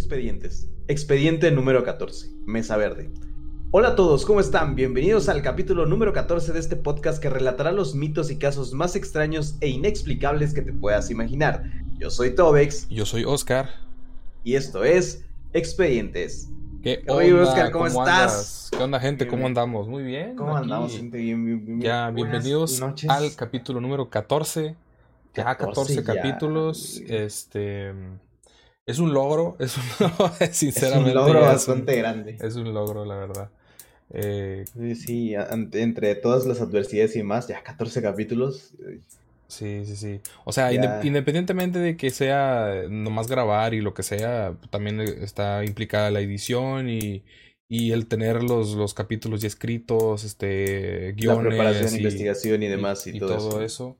expedientes. Expediente número 14, Mesa Verde. Hola a todos, ¿cómo están? Bienvenidos al capítulo número 14 de este podcast que relatará los mitos y casos más extraños e inexplicables que te puedas imaginar. Yo soy Tobex. Yo soy Oscar. Y esto es Expedientes. ¿Qué Oye, onda? Oscar, ¿cómo estás? andas? ¿Qué onda, gente? ¿Cómo andamos? Muy bien. ¿Cómo aquí. andamos? gente? Bien, bien, bien, Ya, bienvenidos noches. al capítulo número 14. Ya 14, 14 ya. capítulos. Este. Es un logro. Es un Es sinceramente. un logro bastante grande. Es un logro, la verdad. Eh, Sí, Sí, entre todas las adversidades y demás, ya 14 capítulos. eh, sí, sí, sí. O sea, Ya. independientemente de que sea nomás grabar y lo que sea, también está implicada la edición y. Y el tener los, los capítulos ya escritos, este, La guiones preparación, y- investigación y demás y, todo, eso. eso.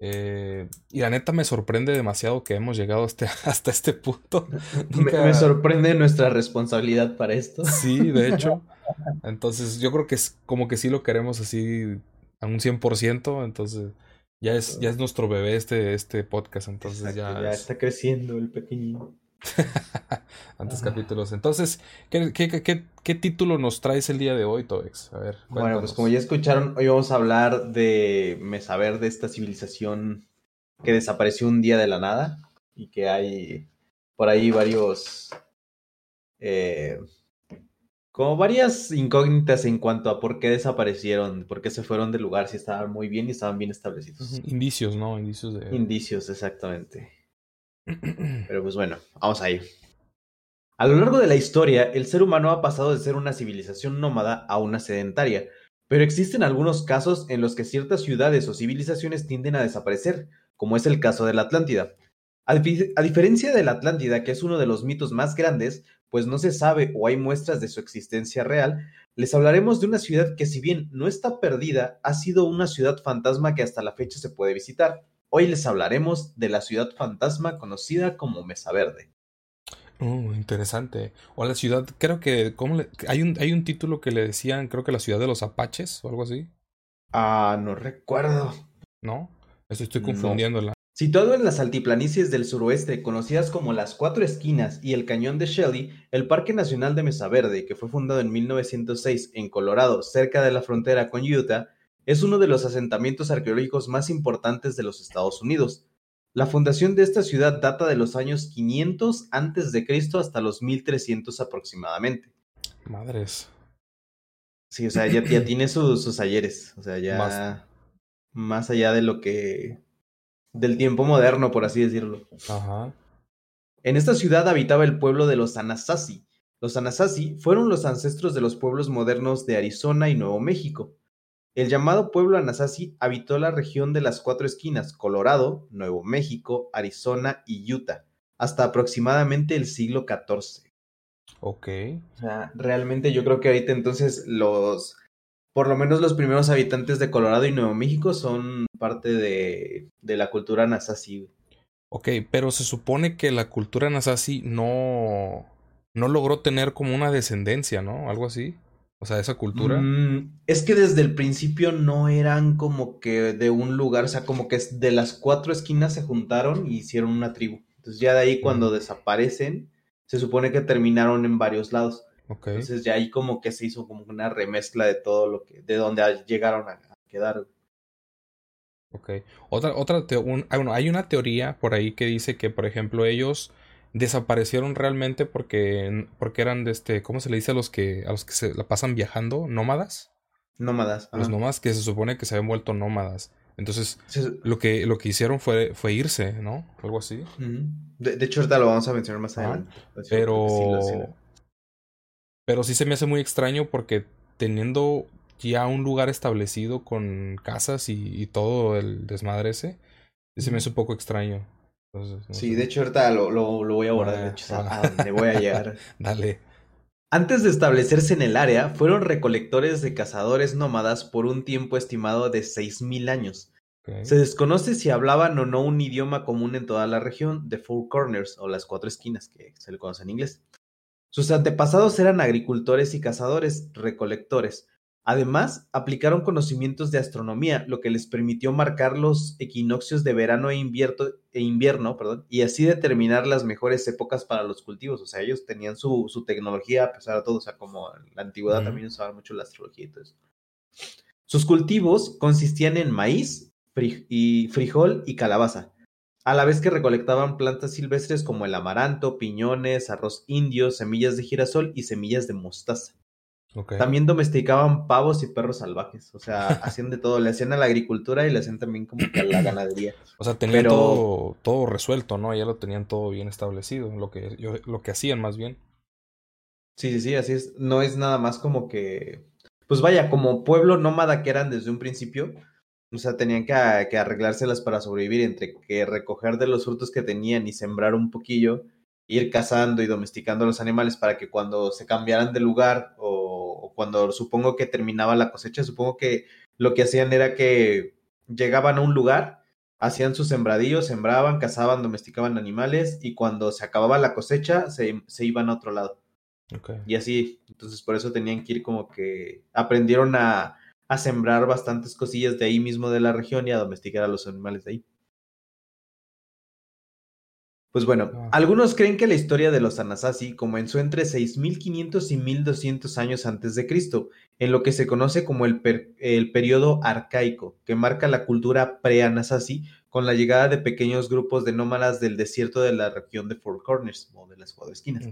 Eh, y la neta me sorprende demasiado que hemos llegado hasta, hasta este punto. Me, Nunca- me sorprende nuestra responsabilidad para esto. Sí, de hecho. Entonces yo creo que es como que sí lo queremos así a un 100%. Entonces ya es, ya es nuestro bebé este, este podcast. Entonces Exacto, ya, ya es- está creciendo el pequeño. antes capítulos. Entonces, ¿qué, qué, qué- qué- qué título nos traes el día de hoy, Tobex? A ver, Bueno, pues como ya escucharon, hoy vamos a hablar de Mesa Verde, esta civilización que desapareció un día de la nada y que hay por ahí varios, eh, como varias incógnitas en cuanto a por qué desaparecieron, por qué se fueron del lugar, si estaban muy bien y estaban bien establecidos. Indicios, ¿no? Indicios de... Indicios, exactamente. Pero pues bueno, vamos ahí. A lo largo de la historia, el ser humano ha pasado de ser una civilización nómada a una sedentaria, pero existen algunos casos en los que ciertas ciudades o civilizaciones tienden a desaparecer, como es el caso de la Atlántida. A, a diferencia de la Atlántida, que es uno de los mitos más grandes, pues no se sabe o hay muestras de su existencia real, les hablaremos de una ciudad que si bien no está perdida, ha sido una ciudad fantasma que hasta la fecha se puede visitar. Hoy les hablaremos de la ciudad fantasma conocida como Mesa Verde. Oh, interesante. O la ciudad, creo que, ¿cómo le- hay un, hay un título que le decían, creo que la ciudad de los Apaches o algo así, Ah, no recuerdo. ¿no? Eso estoy No. confundiéndola. Situado en las altiplanicies del suroeste, conocidas como las Cuatro Esquinas y el Cañón de Shelly, el Parque Nacional de Mesa Verde, que fue fundado en 1906 en Colorado, cerca de la frontera con Utah, es uno de los asentamientos arqueológicos más importantes de los Estados Unidos. La fundación de esta ciudad data de los años 500 antes de Cristo hasta los 1300 aproximadamente. Madres. Sí, o sea, ya, ya tiene sus, sus ayeres. O sea, ya Más. más allá de lo que. del tiempo moderno, por así decirlo. Ajá. En esta ciudad habitaba el pueblo de los Anasazi. Los Anasazi fueron los ancestros de los pueblos modernos de Arizona y Nuevo México. El llamado pueblo Anasazi habitó la región de las cuatro esquinas, Colorado, Nuevo México, Arizona y Utah, hasta aproximadamente el siglo XIV. Ok. O sea, realmente yo creo que ahorita entonces los, por lo menos los primeros habitantes de Colorado y Nuevo México son parte de, de la cultura Anasazi. Ok, pero se supone que la cultura Nasazi no, no logró tener como una descendencia, ¿no? Algo así. O sea, esa cultura. Mm, es que desde el principio no eran como que de un lugar, o sea, como que de las cuatro esquinas se juntaron y hicieron una tribu. Entonces ya de ahí cuando Mm. desaparecen, se supone que terminaron en varios lados. Ok. Entonces ya ahí como que se hizo como una remezcla de todo lo que, de donde llegaron a, quedar. Ok. Otra, otra un- ah, bueno, hay una teoría por ahí que dice que, por ejemplo, ellos desaparecieron realmente porque, porque eran de este, ¿cómo se le dice a los que, a los que se la pasan viajando? ¿Nómadas? Nómadas. Los ajá. nómadas que se supone que se habían vuelto nómadas. Entonces, lo que, lo que hicieron fue, fue irse, ¿no? Algo así. De, de hecho, ahorita lo vamos a mencionar más adelante. Pero, sí lo- sí lo- pero sí se me hace muy extraño porque teniendo ya un lugar establecido con casas y, y todo el desmadre ese, se me hace un poco extraño. Entonces, no Sí, sé. de hecho, ahorita lo, lo, lo voy a abordar. De Ah, hecho, ah. a donde voy a llegar. Dale. Antes de establecerse en el área, fueron recolectores de cazadores nómadas por un tiempo estimado de 6.000 años. Se desconoce si hablaban o no un idioma común en toda la región, de Four Corners o las cuatro esquinas, que se le conoce en inglés. Sus antepasados eran agricultores y cazadores, recolectores. Además, aplicaron conocimientos de astronomía, lo que les permitió marcar los equinoccios de verano e invierno, e invierno perdón, y así determinar las mejores épocas para los cultivos. O sea, ellos tenían su, tecnología a pesar de todo, o sea, como en la antigüedad también usaban mucho la astrología y todo eso. Sus cultivos consistían en maíz, y frijol y calabaza, a la vez que recolectaban plantas silvestres como el amaranto, piñones, arroz indio, semillas de girasol y semillas de mostaza. También domesticaban pavos y perros salvajes. O sea, hacían de todo. Le hacían a la agricultura y le hacían también como que a la ganadería. O sea, tenían todo, todo, resuelto, ¿no? Ya lo tenían todo bien establecido. Lo que, lo que hacían más bien. Sí, sí, sí, así es. No es nada más como que. Pues vaya, como pueblo nómada que eran desde un principio. O sea, tenían que, que arreglárselas para sobrevivir entre que recoger de los frutos que tenían y sembrar un poquillo ir cazando y domesticando los animales para que cuando se cambiaran de lugar o, cuando supongo que terminaba la cosecha, supongo que lo que hacían era que llegaban a un lugar, hacían sus sembradillos, sembraban, cazaban, domesticaban animales y cuando se acababa la cosecha se, iban a otro lado. Y así, entonces por eso tenían que ir como que aprendieron a, a sembrar bastantes cosillas de ahí mismo de la región y a domesticar a los animales de ahí. Pues bueno, ah. algunos creen que la historia de los Anasazi comenzó entre 6500 y 1200 años antes de Cristo, en lo que se conoce como el, el periodo arcaico, que marca la cultura pre-Anasazi con la llegada de pequeños grupos de nómadas del desierto de la región de Four Corners o de las cuatro esquinas.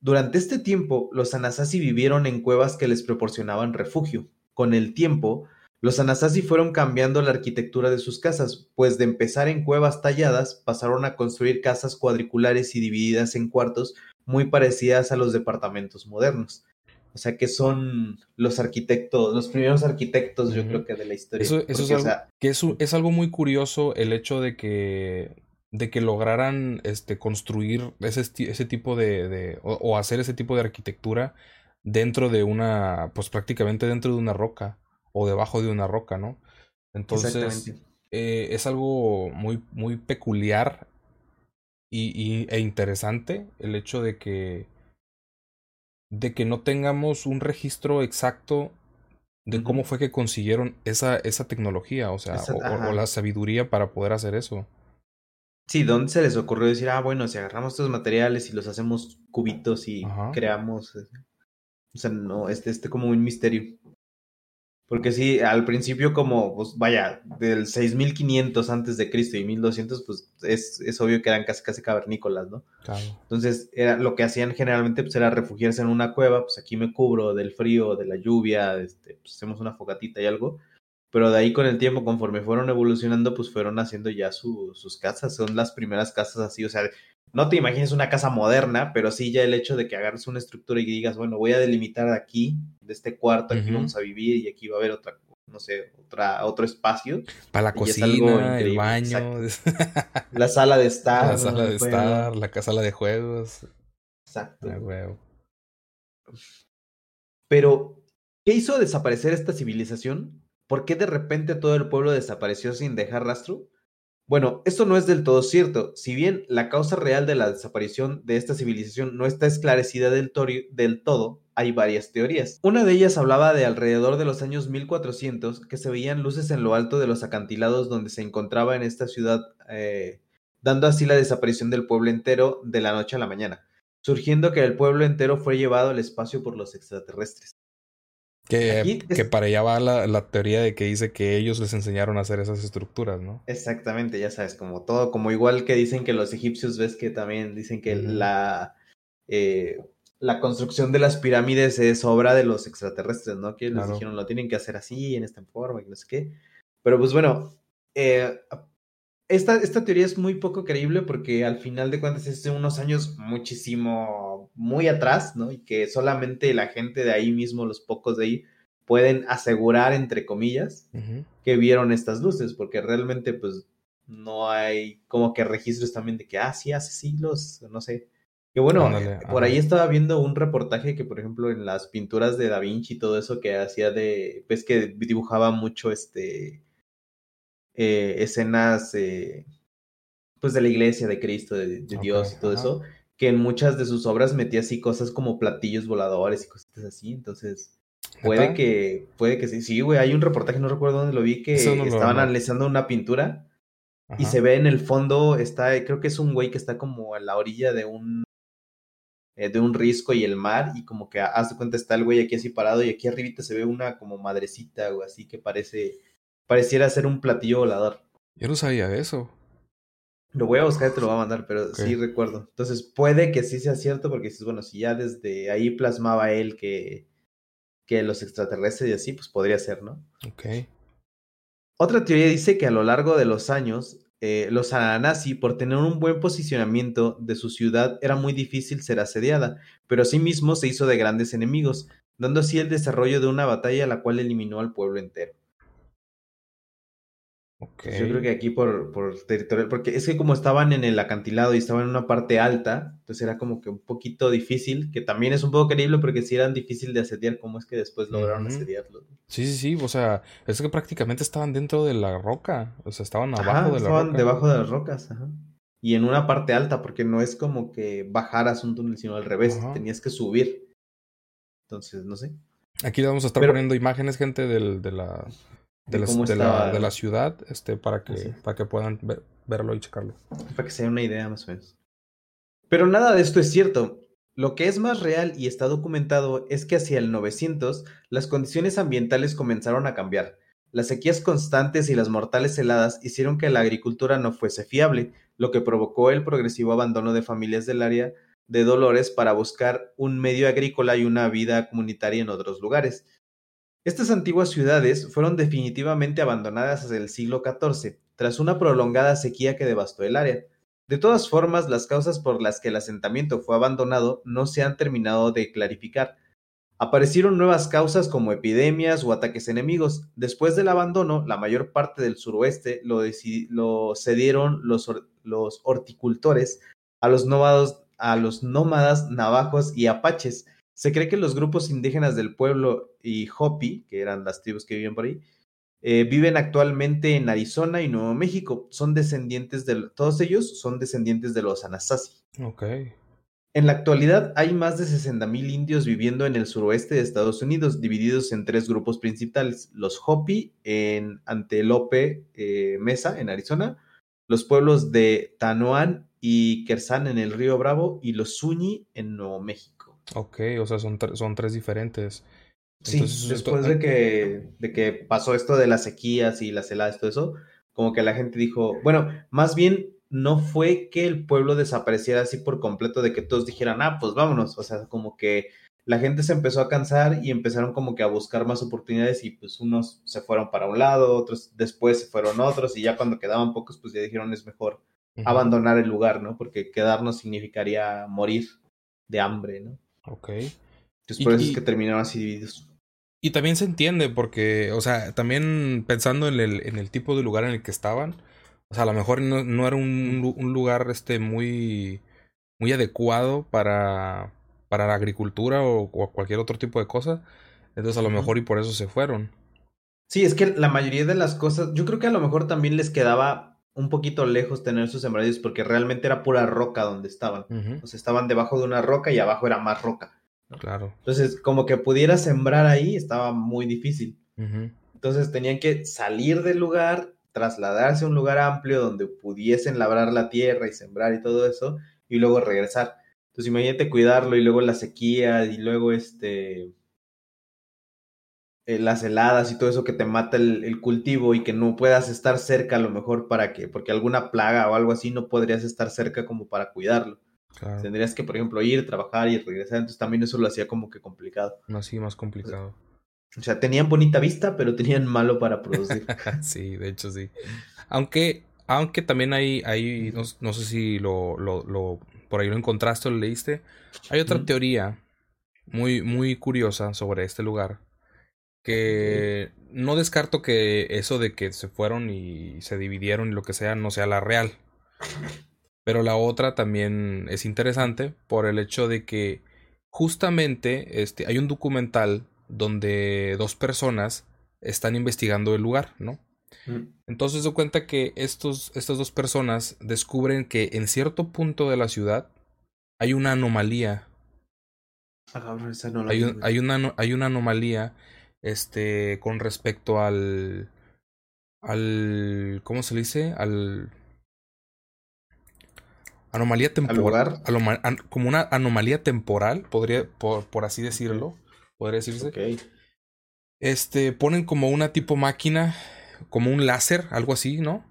Durante este tiempo, los Anasazi vivieron en cuevas que les proporcionaban refugio. Con el tiempo, los Anasazi fueron cambiando la arquitectura de sus casas, pues de empezar en cuevas talladas pasaron a construir casas cuadriculares y divididas en cuartos muy parecidas a los departamentos modernos. O sea que son los arquitectos, los primeros arquitectos, yo creo que de la historia. Eso, es, algo, que es, algo muy curioso el hecho de que de que lograran este construir ese, ese tipo de, o, hacer ese tipo de arquitectura dentro de una pues prácticamente dentro de una roca o debajo de una roca, ¿no? Entonces, eh, es algo muy, muy peculiar y, e interesante el hecho de que, de que no tengamos un registro exacto de cómo fue que consiguieron esa, esa tecnología, o sea, o, la sabiduría para poder hacer eso. Sí, ¿dónde se les ocurrió decir, ah, bueno, si agarramos estos materiales y los hacemos cubitos y creamos... Eh"? O sea, no, este, este como un misterio. Porque sí, al principio como, pues vaya, del 6500 antes de Cristo y 1200, pues es, es obvio que eran casi, casi cavernícolas, ¿no? Claro. Entonces, era, lo que hacían generalmente pues era refugiarse en una cueva, pues aquí me cubro del frío, de la lluvia, este, pues hacemos una fogatita y algo. Pero de ahí con el tiempo, conforme fueron evolucionando, pues fueron haciendo ya sus casas. Son las primeras casas así, o sea, no te imagines una casa moderna, pero sí ya el hecho de que agarres una estructura y digas, bueno, voy a delimitar aquí, de este cuarto, aquí vamos a vivir y aquí va a haber otra, no sé, otra, otro espacio. Para la cocina, el baño. La sala de estar. La sala de estar, la sala de juegos. Exacto. Pero, ¿qué hizo desaparecer esta civilización? ¿Por qué de repente todo el pueblo desapareció sin dejar rastro? Bueno, esto no es del todo cierto. Si bien la causa real de la desaparición de esta civilización no está esclarecida del, todo, hay varias teorías. Una de ellas hablaba de alrededor de los años 1400 que se veían luces en lo alto de los acantilados donde se encontraba en esta ciudad, eh, dando así la desaparición del pueblo entero de la noche a la mañana, surgiendo que el pueblo entero fue llevado al espacio por los extraterrestres. Que, que para allá va la, la, teoría de que dice que ellos les enseñaron a hacer esas estructuras, ¿no? Exactamente, ya sabes, como todo, como igual que dicen que los egipcios, ves que también dicen que la, eh, la construcción de las pirámides es obra de los extraterrestres, ¿no? Que les dijeron, lo tienen que hacer así, en esta forma, y no sé qué. Pero pues bueno, eh, esta, esta teoría es muy poco creíble porque al final de cuentas es de unos años muchísimo muy atrás, ¿no? Y que solamente la gente de ahí mismo, los pocos de ahí, pueden asegurar, entre comillas, que vieron estas luces, porque realmente, pues, no hay como que registros también de que, ah, sí, hace siglos, no sé. Que bueno, por ahí estaba viendo un reportaje que, por ejemplo, en las pinturas de Da Vinci y todo eso que hacía de, pues que dibujaba mucho, este, eh, escenas, eh, pues de la iglesia, de Cristo, de, Dios y todo eso que en muchas de sus obras metía así cosas como platillos voladores y cositas así, entonces... puede que, puede que sí. Sí, güey, hay un reportaje, no recuerdo dónde lo vi, que estaban analizando una pintura y se ve en el fondo, está, creo que es un güey que está como a la orilla de un eh, de un risco y el mar, y como que haz de cuenta está el güey aquí así parado, y aquí arribita se ve una como madrecita o así que parece, pareciera ser un platillo volador. Yo no sabía eso. Lo voy a buscar y te lo voy a mandar, pero sí recuerdo. Entonces puede que sí sea cierto, porque dices, bueno, si ya desde ahí plasmaba él que, que los extraterrestres y así, pues podría ser, ¿no? Ok. Otra teoría dice que a lo largo de los años, eh, los Ananasi, por tener un buen posicionamiento de su ciudad, era muy difícil ser asediada, pero asimismo se hizo de grandes enemigos, dando así el desarrollo de una batalla la cual eliminó al pueblo entero. Yo creo que aquí por, por territorial, porque es que como estaban en el acantilado y estaban en una parte alta, entonces era como que un poquito difícil, que también es un poco creíble porque si eran difícil de asediar, ¿cómo es que después lograron asediarlo? Sí, sí, sí, o sea, es que prácticamente estaban dentro de la roca, o sea, estaban abajo de la estaban debajo de las rocas, ajá. Y en una parte alta, porque no es como que bajaras un túnel, sino al revés, tenías que subir. Entonces, no sé. Aquí vamos a estar poniendo imágenes, gente, del, de la de, la, de, la, ciudad este, para, que, para que puedan verlo y checarlo. Para que se den una idea más o menos. Pero nada de esto es cierto. Lo que es más real y está documentado es que hacia el 900 las condiciones ambientales comenzaron a cambiar. Las sequías constantes y las mortales heladas hicieron que la agricultura no fuese fiable, lo que provocó el progresivo abandono de familias del área de Dolores para buscar un medio agrícola y una vida comunitaria en otros lugares. Estas antiguas ciudades fueron definitivamente abandonadas desde el siglo XIV, tras una prolongada sequía que devastó el área. De todas formas, las causas por las que el asentamiento fue abandonado no se han terminado de clarificar. Aparecieron nuevas causas como epidemias o ataques enemigos. Después del abandono, la mayor parte del suroeste lo, cedieron los, horticultores a los, a los nómadas navajos y apaches, se cree que los grupos indígenas del pueblo y Hopi, que eran las tribus que vivían por ahí, eh, viven actualmente en Arizona y Nuevo México. Son descendientes de todos ellos son descendientes de los Anasazi. Ok. En la actualidad hay más de 60.000 indios viviendo en el suroeste de Estados Unidos, divididos en tres grupos principales: los Hopi en Antelope eh, Mesa, en Arizona, los pueblos de Tanoan y Kersan en el Río Bravo y los Zuni en Nuevo México. Ok, o sea, son, son tres diferentes. Sí, después de que, de que pasó esto de las sequías y las heladas y todo eso, como que la gente dijo, bueno, más bien no fue que el pueblo desapareciera así por completo, de que todos dijeran, ah, pues vámonos, o sea, como que la gente se empezó a cansar y empezaron como que a buscar más oportunidades y pues unos se fueron para un lado, otros después se fueron otros y ya cuando quedaban pocos pues ya dijeron es mejor abandonar el lugar, ¿no? Porque quedarnos significaría morir de hambre, ¿no? Ok. Entonces por eso es que terminaron así divididos. Y también se entiende porque, o sea, también pensando en el, en el tipo de lugar en el que estaban, o sea, a lo mejor no, no era un, un, lugar este muy, muy adecuado para, para la agricultura o, cualquier otro tipo de cosa. Entonces a lo mejor y por eso se fueron. Sí, es que la mayoría de las cosas, yo creo que a lo mejor también les quedaba un poquito lejos tener sus sembradíos porque realmente era pura roca donde estaban. O sea, estaban debajo de una roca y abajo era más roca. Claro. Entonces, como que pudiera sembrar ahí estaba muy difícil. Entonces tenían que salir del lugar, trasladarse a un lugar amplio donde pudiesen labrar la tierra y sembrar y todo eso, y luego regresar. Entonces imagínate cuidarlo y luego la sequía y luego este eh, las heladas y todo eso que te mata el, cultivo y que no puedas estar cerca a lo mejor para que, porque alguna plaga o algo así no podrías estar cerca como para cuidarlo. Tendrías que, por ejemplo, ir, trabajar y regresar, entonces también eso lo hacía como que complicado. Así, más complicado. O sea, tenían bonita vista, pero tenían malo para producir. sí, de hecho sí. Aunque, aunque también hay, hay no, sé si lo, lo, lo, por ahí lo encontraste o lo leíste, hay otra teoría muy, muy curiosa sobre este lugar que no descarto que eso de que se fueron y se dividieron y lo que sea no sea la real. Pero la otra también es interesante por el hecho de que justamente este, hay un documental donde dos personas están investigando el lugar, ¿no? Mm. Entonces se cuenta que estos, estas dos personas descubren que en cierto punto de la ciudad hay una anomalía Ah, no un- hay, una, hay una anomalía este, con respecto al. al. ¿Cómo se le dice? Al. Anomalía temporal. lugar? aloma- an- como una anomalía temporal, podría, por, por así decirlo. Podría decirse. Ok. Este, ponen como una tipo máquina, como un láser, algo así, ¿no?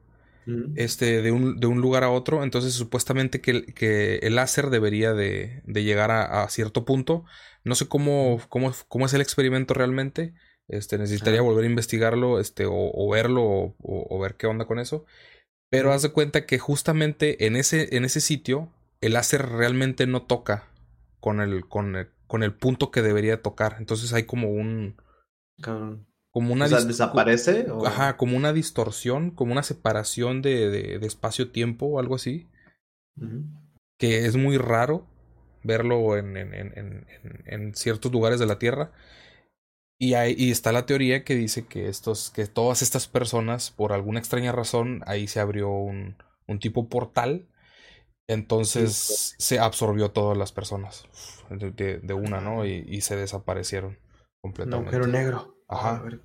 Este, de un, de un lugar a otro. Entonces, supuestamente que, el- que el láser debería de, de llegar a, a cierto punto. No sé cómo, cómo, cómo es el experimento realmente. Este, necesitaría volver a investigarlo, este, o, o verlo, o, ver qué onda con eso. Pero haz de cuenta que justamente en ese, en ese sitio, el láser realmente no toca con el, con el, con el punto que debería tocar. Entonces hay como un. Como una o sea, ¿desaparece? o- Ajá, como una distorsión, como una separación de, de, de espacio-tiempo o algo así, que es muy raro verlo en, en, en, en, ciertos lugares de la Tierra. Y, hay, y está la teoría que dice que, estos, que todas estas personas, por alguna extraña razón, ahí se abrió un, un tipo portal. Entonces se absorbió todas las personas de, de- una, ¿no? Y, y se desaparecieron Un completamente. agujero negro. Ajá. A ver.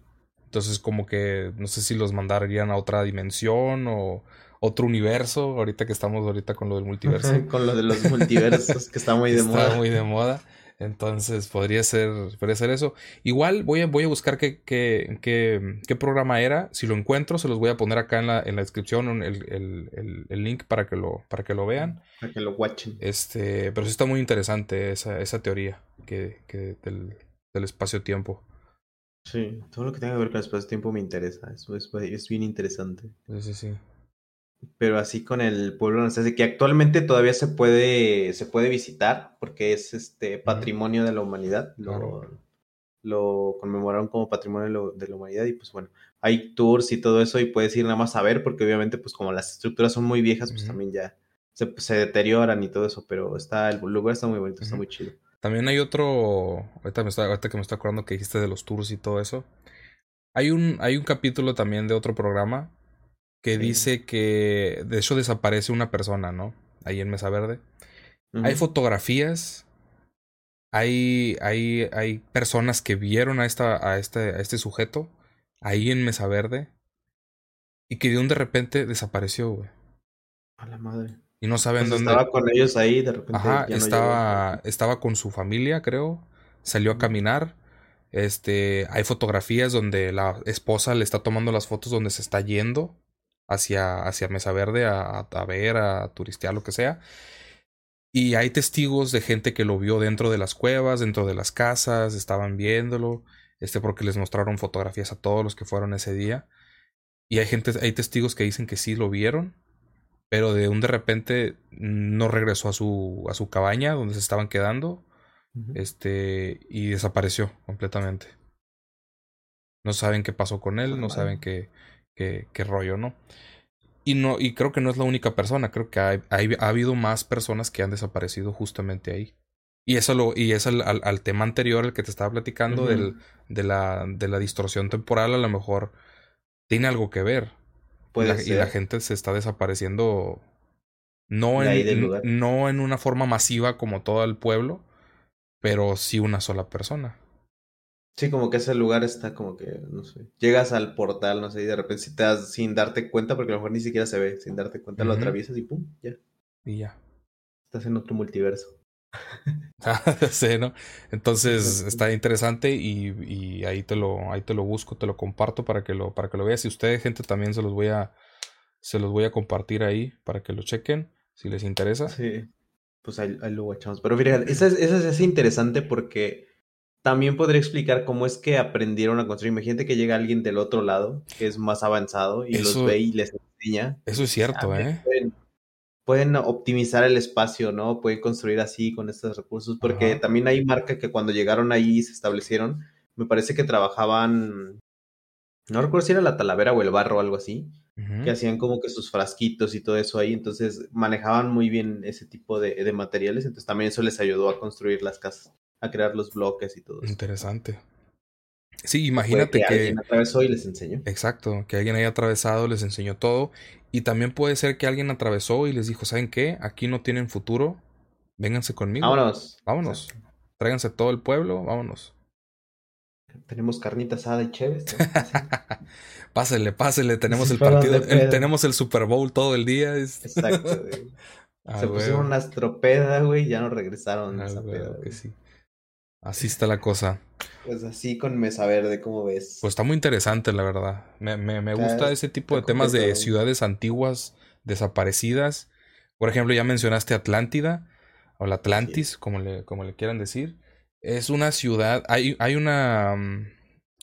Entonces, como que no sé si los mandarían a otra dimensión o otro universo, ahorita que estamos ahorita con lo del multiverso. Con lo de los multiversos, que está muy de Está moda. muy de moda. Entonces, podría ser, podría ser eso. Igual voy a, voy a buscar qué, qué, qué, qué programa era. Si lo encuentro, se los voy a poner acá en la, en la descripción el, el, el, el link para que lo, para que lo vean. Para que lo watchen. Este, pero sí está muy interesante esa, esa teoría que, que del, del espacio-tiempo. Sí, todo lo que tenga que ver con el espacio-tiempo me interesa. Eso es, es bien interesante. Sí, sí, sí. Pero así con el pueblo naciente, que actualmente todavía se puede, se puede visitar, porque es este patrimonio de la humanidad. Lo, Claro. lo conmemoraron como patrimonio de, lo- de la humanidad. Y pues bueno, hay tours y todo eso, y puedes ir nada más a ver, porque obviamente, pues como las estructuras son muy viejas, pues también ya se, se deterioran y todo eso. Pero está, el lugar está muy bonito, está muy chido. También hay otro, ahorita, me está, ahorita que me estoy acordando que dijiste de los tours y todo eso. Hay un, hay un capítulo también de otro programa que Sí. dice que de hecho desaparece una persona, ¿no? Ahí en Mesa Verde. Hay fotografías, hay, hay, hay personas que vieron a, esta, a, este, a este sujeto ahí en Mesa Verde y que de un de repente desapareció, güey. A la madre. Y no saben Pues dónde. estaba con ellos ahí, de repente Ajá, ya no estaba, estaba con su familia, creo. Salió a caminar. Este, hay fotografías donde la esposa le está tomando las fotos donde se está yendo hacia, hacia Mesa Verde a, a- a ver, a turistear, lo que sea. Y hay testigos de gente que lo vio dentro de las cuevas, dentro de las casas, estaban viéndolo, este, porque les mostraron fotografías a todos los que fueron ese día. Y hay gente, hay testigos que dicen que sí lo vieron, pero de un de repente no regresó a su, a su cabaña donde se estaban quedando, este, y desapareció completamente. No saben qué pasó con él, no saben qué, qué, qué rollo, ¿no? Y no, y creo que no es la única persona, creo que hay- hay- ha habido más personas que han desaparecido justamente ahí. Y eso lo, y es al, al, al tema anterior, el que te estaba platicando, del, de la, de la distorsión temporal, a lo mejor tiene algo que ver. Y Puede la, y la ser. gente se está desapareciendo no De en, no en una forma masiva como todo el pueblo, pero sí una sola persona. Sí, como que ese lugar está como que, no sé, llegas al portal, no sé, y de repente si te das sin darte cuenta, porque a lo mejor ni siquiera se ve, sin darte cuenta lo atraviesas y pum, ya, Y ya. estás en otro multiverso. sí, ¿no? Entonces está interesante y, y ahí te lo, ahí te lo busco, te lo comparto para que lo, para que lo veas. Si ustedes, gente, también se los voy a, se los voy a compartir ahí para que lo chequen, si les interesa. Sí, pues ahí, ahí lo guachamos. Pero fíjate, esa es, esa es, es interesante porque también podría explicar cómo es que aprendieron a construir. Imagínate que llega alguien del otro lado, que es más avanzado, y Eso- los ve y les enseña. Eso es cierto, Ah, ¿eh? Pueden, pueden optimizar el espacio, ¿no? Pueden construir así con estos recursos, porque Ajá. también hay marca que cuando llegaron ahí y se establecieron, me parece que trabajaban, no recuerdo si era la talavera o el barro o algo así, que hacían como que sus frasquitos y todo eso ahí, entonces manejaban muy bien ese tipo de, de materiales, entonces también eso les ayudó a construir las casas, a crear los bloques y todo eso. Interesante. Sí, imagínate que, alguien atravesó y les enseñó. exacto, que alguien haya atravesado, les enseñó todo. Y también puede ser que alguien atravesó y les dijo, ¿saben qué? Aquí no tienen futuro. Vénganse conmigo. Vámonos. Vámonos. Exacto. tráiganse todo el pueblo, vámonos. Tenemos carnita asada y chéves. pásele, pásele, tenemos el partido, tenemos el Super Bowl todo el día. Exacto, ah, Se pusieron una estropeda, güey, y ya no regresaron. Ah, Así está la cosa. Pues así con Mesa Verde, ¿cómo ves? Pues está muy interesante, la verdad. Me, me, me gusta ese tipo de temas de ciudades antiguas desaparecidas. Por ejemplo, ya mencionaste Atlántida, o la Atlantis, como, le, como le quieran decir. Es una ciudad, hay, hay una... Mm,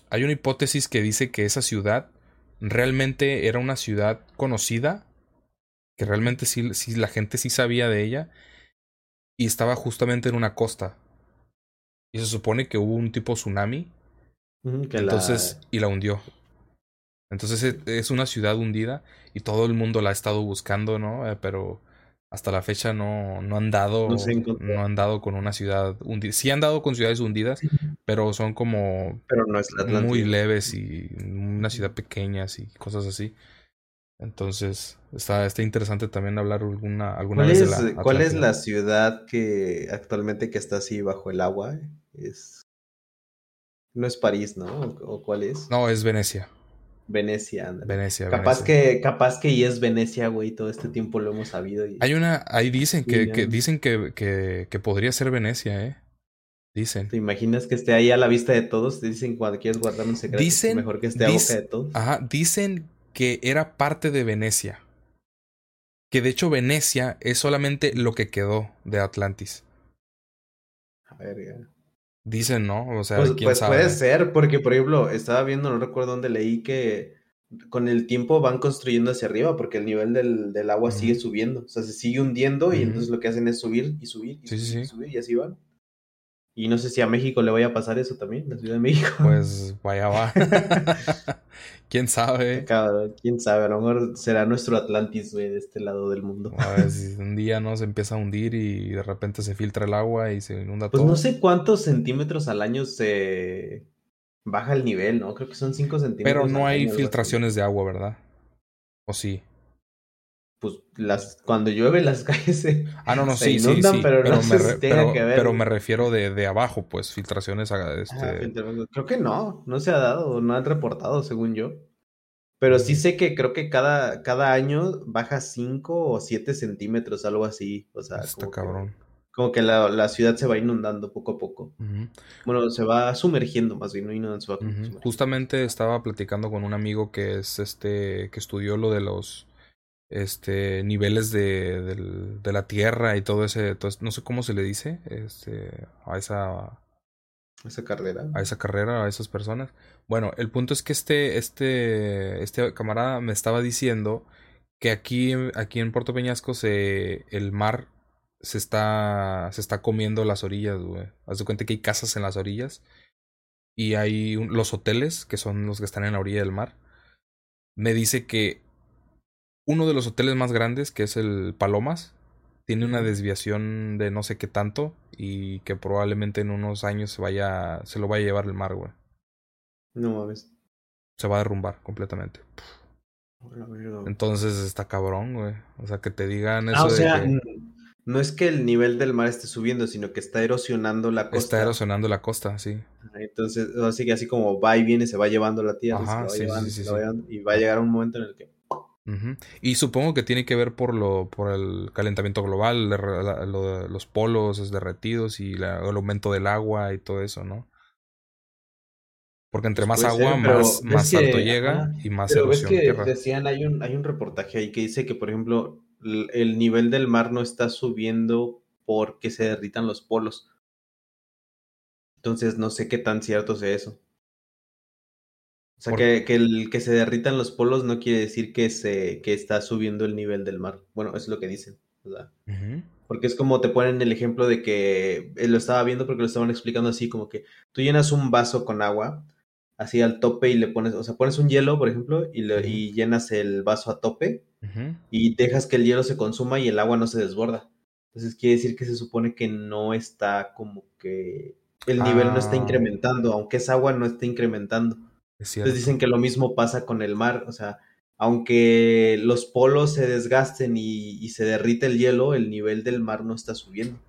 hay una hipótesis que dice que esa ciudad realmente era una ciudad conocida, que realmente sí, sí la gente sí sabía de ella, y estaba justamente en una costa. Y se supone que hubo un tipo tsunami. entonces, y la hundió. Entonces e, es una ciudad hundida y todo el mundo la ha estado buscando, ¿no? Eh, pero hasta la fecha no, no han dado no, han dado con una ciudad hundida. Sí han dado con ciudades hundidas, pero son como pero no es muy leves y una ciudad pequeña y cosas así. Entonces, está, está interesante también hablar alguna, alguna vez de la ¿Cuál es la ciudad que actualmente que está así bajo el agua? Es no es París, ¿no? ¿O cuál es? No, es Venecia. Venecia, Venecia, capaz que capaz que y es Venecia, güey, todo este tiempo lo hemos sabido. Hay una, ahí dicen que, que dicen que, que, que, podría ser Venecia, eh. Dicen. ¿Te imaginas que esté ahí a la vista de todos? Te dicen cuando quieres guardar un secreto, dicen, mejor que esté a boca de todos. Ajá, dicen que era parte de Venecia. Que de hecho Venecia es solamente lo que quedó de Atlantis. A ver, ya. Dicen, ¿no? O sea, pues, quién pues puede ser, porque por ejemplo, estaba viendo, no recuerdo dónde leí que con el tiempo van construyendo hacia arriba porque el nivel del, del agua sigue subiendo. O sea, se sigue hundiendo y entonces lo que hacen es subir y subir y subir, y subir y así van. Y no sé si a México le vaya a pasar eso también, la Ciudad de México. Pues vaya va. ¿Quién sabe? quién sabe, a lo mejor será nuestro Atlantis, güey, de este lado del mundo. A ver, si un día no se empieza a hundir y de repente se filtra el agua y se inunda pues todo. Pues no sé cuántos centímetros al año se baja el nivel, ¿no? Creo que son 5 centímetros. Pero no hay filtraciones de agua, ¿verdad? ¿O sí? Pues las cuando llueve las calles se, ah, no, no, sí, inundan, pero, no me pero, me refiero de, de abajo, pues, filtraciones. Este... creo que no, no se ha dado, no han reportado, según yo. Pero sí sé que creo que cada, cada año baja 5 o 7 centímetros, algo así. O sea, Está cabrón. como que la, la, ciudad se va inundando poco a poco. Bueno, se va sumergiendo más bien, no inundando, Justamente estaba platicando con un amigo que es este, que estudió lo de los este niveles de, de la tierra y todo ese, no sé cómo se le dice este, a esa esa carrera. a esa carrera a esas personas. Bueno el punto es que este este este camarada me estaba diciendo que aquí aquí en Puerto Peñasco se el mar se está se está comiendo las orillas güey. Haz de cuenta que hay casas en las orillas y hay los hoteles que son los que están en la orilla del mar. Me dice que uno de los hoteles más grandes, que es el Palomas, tiene una desviación de no sé qué tanto y que probablemente en unos años se vaya, se lo vaya a llevar el mar, güey. No mames. Se va a derrumbar completamente. Entonces está cabrón, güey. O sea, que te digan ah, eso. o sea, no es que el nivel del mar esté subiendo, sino que está erosionando la costa. Está erosionando la costa, sí. Entonces, así que así como va y viene, se va llevando la tierra. y va a llegar un momento en el que y supongo que tiene que ver por lo por el calentamiento global, lo, los polos derretidos y el aumento del agua y todo eso, ¿no? Porque entre pues más agua, más, más alto llega y más pero erosión ves que decían, hay un, hay un reportaje ahí que dice que, por ejemplo, el nivel del mar no está subiendo porque se derritan los polos. Entonces, no sé qué tan cierto sea eso. O sea, que, que, el, que se derritan los polos no quiere decir que, se, que está subiendo el nivel del mar. Bueno, eso es lo que dicen. ¿verdad? Porque es como te ponen el ejemplo de que él lo estaba viendo porque lo estaban explicando así, como que tú llenas un vaso con agua, así al tope y le pones, o sea, pones un hielo, por ejemplo, y, le, y llenas el vaso a tope y dejas que el hielo se consuma y el agua no se desborda. Entonces quiere decir que se supone que no está como que el nivel no está ah. incrementando, aunque esa agua no está incrementando. Entonces dicen que lo mismo pasa con el mar, o sea, aunque los polos se desgasten y, se derrite el hielo, el nivel del mar no está subiendo,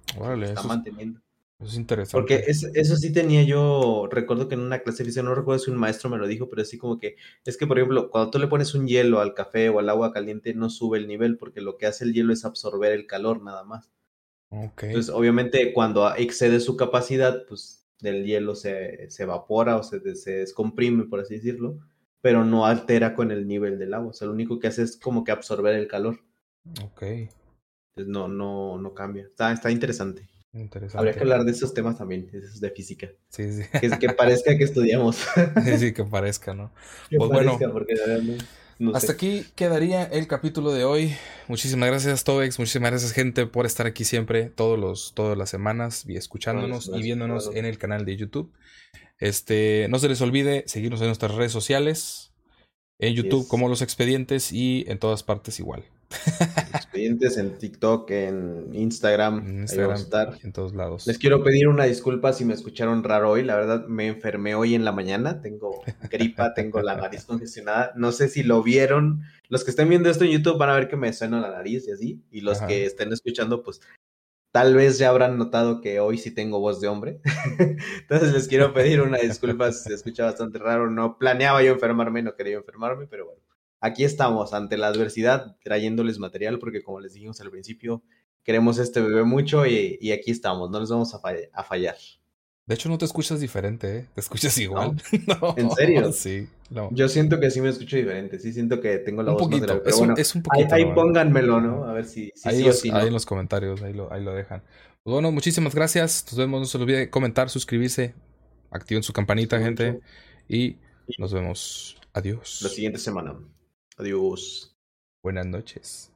está manteniendo. Es interesante. Porque eso sí tenía yo, recuerdo que en una clase de física, no recuerdo si un maestro me lo dijo, pero así como que, es que por ejemplo, cuando tú le pones un hielo al café o al agua caliente, no sube el nivel, porque lo que hace el hielo es absorber el calor nada más. Okay. Entonces, obviamente, cuando excede su capacidad, pues del hielo se, se evapora o se, se descomprime, por así decirlo, pero no altera con el nivel del agua. O sea, lo único que hace es como que absorber el calor. Ok. Entonces, no, no, no cambia. Está, está interesante. Interesante. Habría que hablar de esos temas también, esos de física. Sí, sí. Que, que parezca que estudiamos. sí, sí, que parezca, ¿no? Que Pues parezca, bueno. porque no, Hasta sé. aquí quedaría el capítulo de hoy. Muchísimas gracias, Tobex. Muchísimas gracias, gente, por estar aquí siempre, todos los, todas las semanas, y escuchándonos y viéndonos en el canal de YouTube. Este, no se les olvide seguirnos en nuestras redes sociales, en YouTube como Los Expedientes y en todas partes igual. Expedientes en TikTok, en Instagram, En Instagram estar. en todos lados. Les quiero pedir una disculpa si me escucharon raro hoy. La verdad, me enfermé hoy en la mañana. Tengo gripa, tengo la nariz congestionada. No sé si lo vieron. Los que estén viendo esto en YouTube van a ver que me suena la nariz y así. Y los Ajá. que estén escuchando, pues tal vez ya habrán notado que hoy sí tengo voz de hombre. Entonces les quiero pedir una disculpa si se escucha bastante raro. No planeaba yo enfermarme, no quería enfermarme, pero bueno. Aquí estamos ante la adversidad, trayéndoles material, porque como les dijimos al principio, queremos este bebé mucho y, y aquí estamos, no les vamos a, fall- a fallar. De hecho, no te escuchas diferente, ¿eh? Te escuchas igual. No, ¿En serio? Sí. No. Yo siento que sí me escucho diferente, sí siento que tengo la un voz más poquito. grave, Es un, bueno, es un ahí, poquito. ahí pónganmelo, ¿no? A ver si, si ahí, sí los- o si no. ahí en los comentarios, ahí lo, ahí lo dejan. Pues bueno, muchísimas gracias. Nos vemos. No se les olvide comentar, suscribirse, activen su campanita, gente. Y nos vemos. Adiós. La siguiente semana. Adiós. Buenas noches.